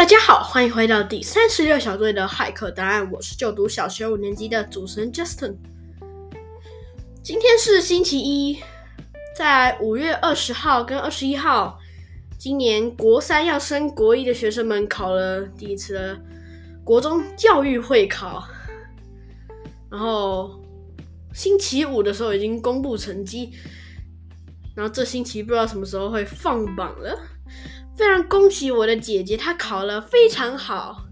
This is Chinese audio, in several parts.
大家好，欢迎回到第三十六小队的骇客档案。我是就读小学五年级的主持人 Justin。今天是星期一，在五月二十号跟二十一号，今年国三要升国一的学生们考了第一次的国中教育会考。然后星期五的时候已经公布成绩，然后这星期不知道什么时候会放榜了。非常恭喜我的姐姐，她考了非常好。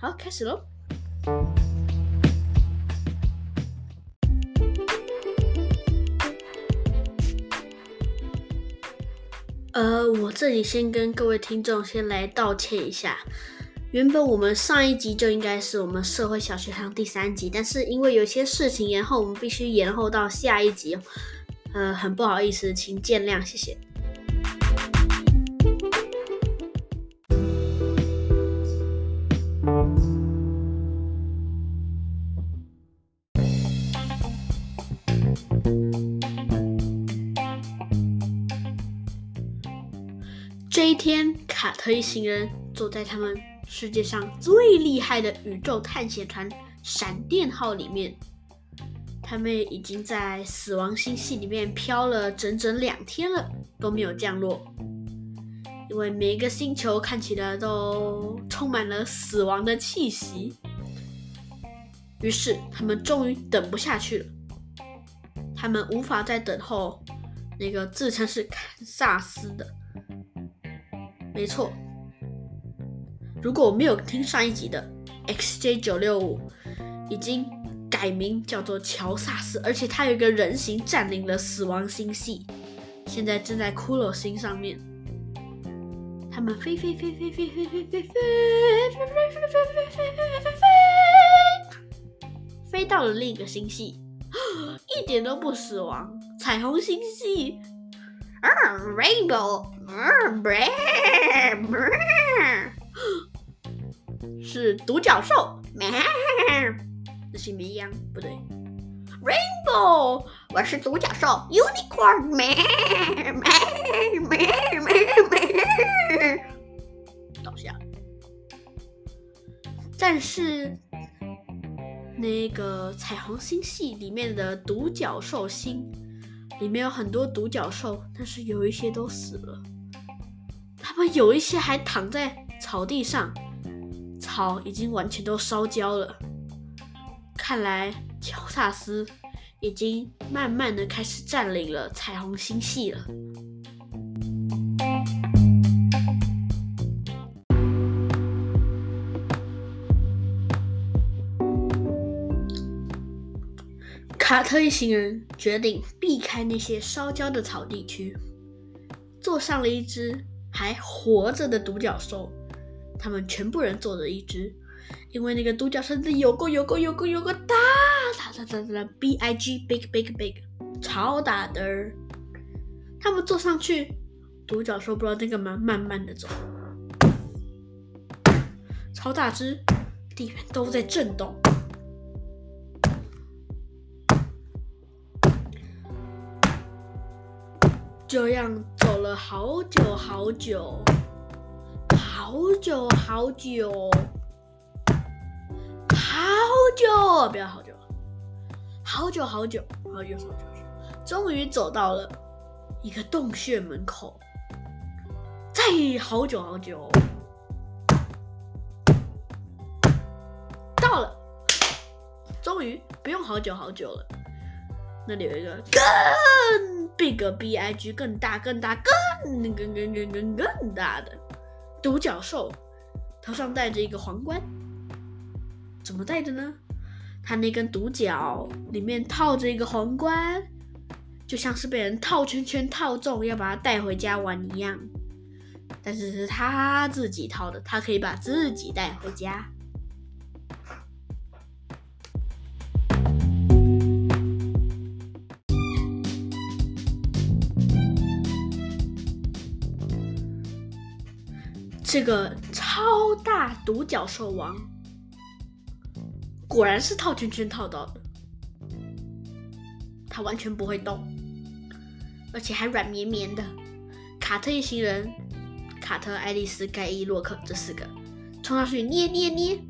好，开始喽。呃，我这里先跟各位听众先来道歉一下。原本我们上一集就应该是我们社会小学堂第三集，但是因为有些事情延后，我们必须延后到下一集。呃，很不好意思，请见谅，谢谢。这一天，卡特一行人坐在他们世界上最厉害的宇宙探险船“闪电号”里面。他们已经在死亡星系里面漂了整整两天了，都没有降落。因为每一个星球看起来都充满了死亡的气息。于是，他们终于等不下去了。他们无法再等候那个自称是堪萨斯的。没错，如果我没有听上一集的，XJ 九六五已经改名叫做乔萨斯，而且他有一个人形占领了死亡星系，现在正在骷髅星上面。他们飞飞飞飞飞飞飞飞飞飞飞飞飞飞飞飞飞，飞飞到了另一个星系，一点都不死亡，彩虹星系。Rainbow，是独角兽，那是绵羊，不对。Rainbow，我是独角兽，Unicorn，倒下。但是那个彩虹星系里面的独角兽星。里面有很多独角兽，但是有一些都死了。他们有一些还躺在草地上，草已经完全都烧焦了。看来乔萨斯已经慢慢的开始占领了彩虹星系了。卡特一行人决定避开那些烧焦的草地区，坐上了一只还活着的独角兽。他们全部人坐着一只，因为那个独角兽有够有够有够有够大，大大大大，B I G big big big，超大的。他们坐上去，独角兽不知道在干嘛，慢慢的走，超大只，地面都在震动。这样走了好久好久，好久好久，好久，不要好久，好久好久，好久好久，终于走到了一个洞穴门口。再好久好久，到了，终于不用好久好久了。那里有一个更。Big B I G 更大更大更更更更更更大的独角兽，头上戴着一个皇冠，怎么戴的呢？它那根独角里面套着一个皇冠，就像是被人套圈圈套中要把它带回家玩一样。但是是他自己套的，他可以把自己带回家。这个超大独角兽王，果然是套圈圈套到的。它完全不会动，而且还软绵绵的。卡特一行人，卡特、爱丽丝、盖伊、洛克这四个冲上去捏捏捏，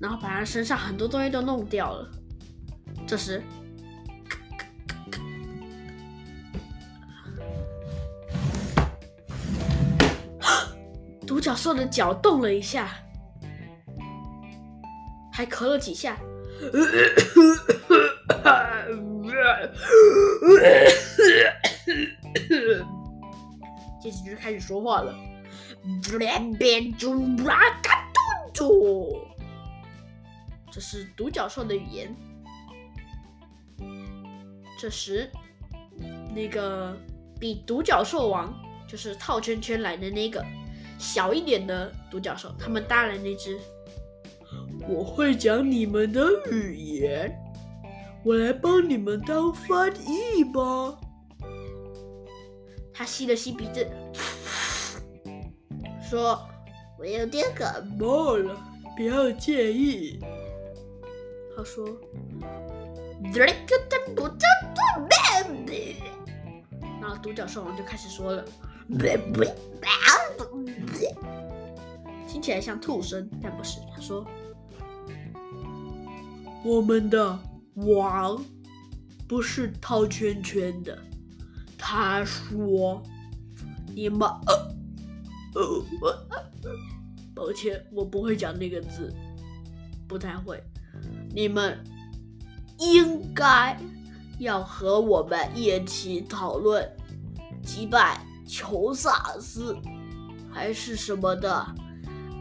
然后把他身上很多东西都弄掉了。这时，独角兽的脚动了一下，还咳了几下。接着就开始说话了。这是独角兽的语言。这时，那个比独角兽王就是套圈圈来的那个小一点的独角兽，他们搭来那只。我会讲你们的语言，我来帮你们当翻译吧。他吸了吸鼻子，说：“我有点感冒了，不要介意。”他说：“然后独角兽王就开始说了，听起来像兔声，但不是。他说。我们的王不是套圈圈的。他说：“你们……呃，呃抱歉，我不会讲那个字，不太会。你们应该要和我们一起讨论击败裘萨斯还是什么的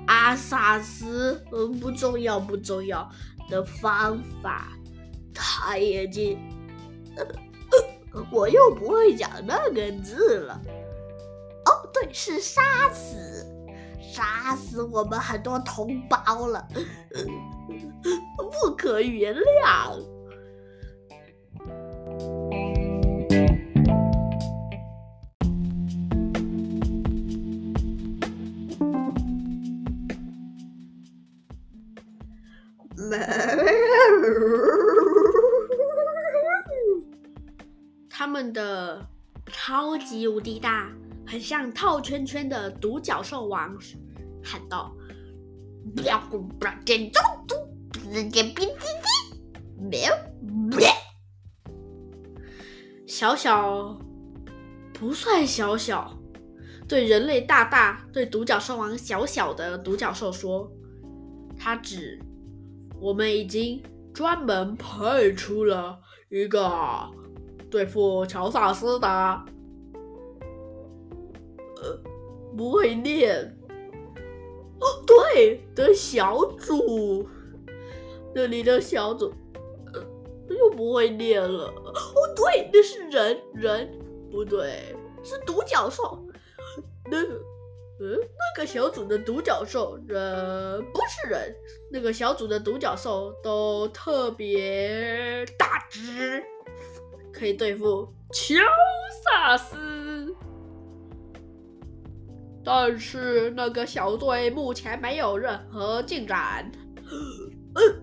阿萨斯？嗯，不重要，不重要。”的方法，他已经，我又不会讲那个字了。哦，对，是杀死，杀死我们很多同胞了，不可原谅。的超级无敌大，很像套圈圈的独角兽王喊道：“不要不要点中毒，直接冰滴滴，喵喵。”小小不算小小，对人类大大，对独角兽王小小的独角兽说：“他只。”我们已经专门派出了一个对付乔萨斯的，呃，不会念哦，对的小组，那里的小组，呃，又不会念了。哦，对，那是人人，不对，是独角兽，那个。嗯，那个小组的独角兽人不是人，那个小组的独角兽都特别大只，可以对付乔萨斯。但是那个小队目前没有任何进展。嗯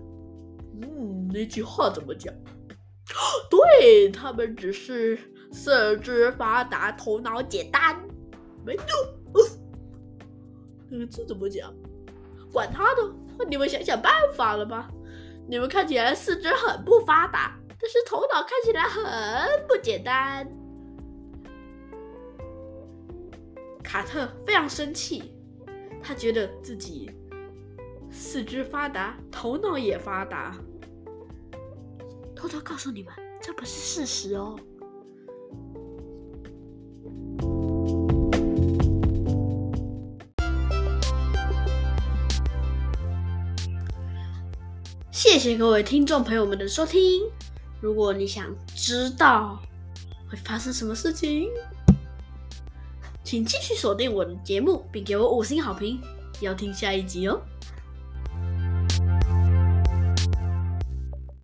嗯，那句话怎么讲？对他们只是四肢发达，头脑简单，没错。这个字怎么讲？管他呢，你们想想办法了吧。你们看起来四肢很不发达，但是头脑看起来很不简单。卡特非常生气，他觉得自己四肢发达，头脑也发达。偷偷告诉你们，这不是事实哦。谢谢各位听众朋友们的收听。如果你想知道会发生什么事情，请继续锁定我的节目，并给我五星好评。要听下一集哦。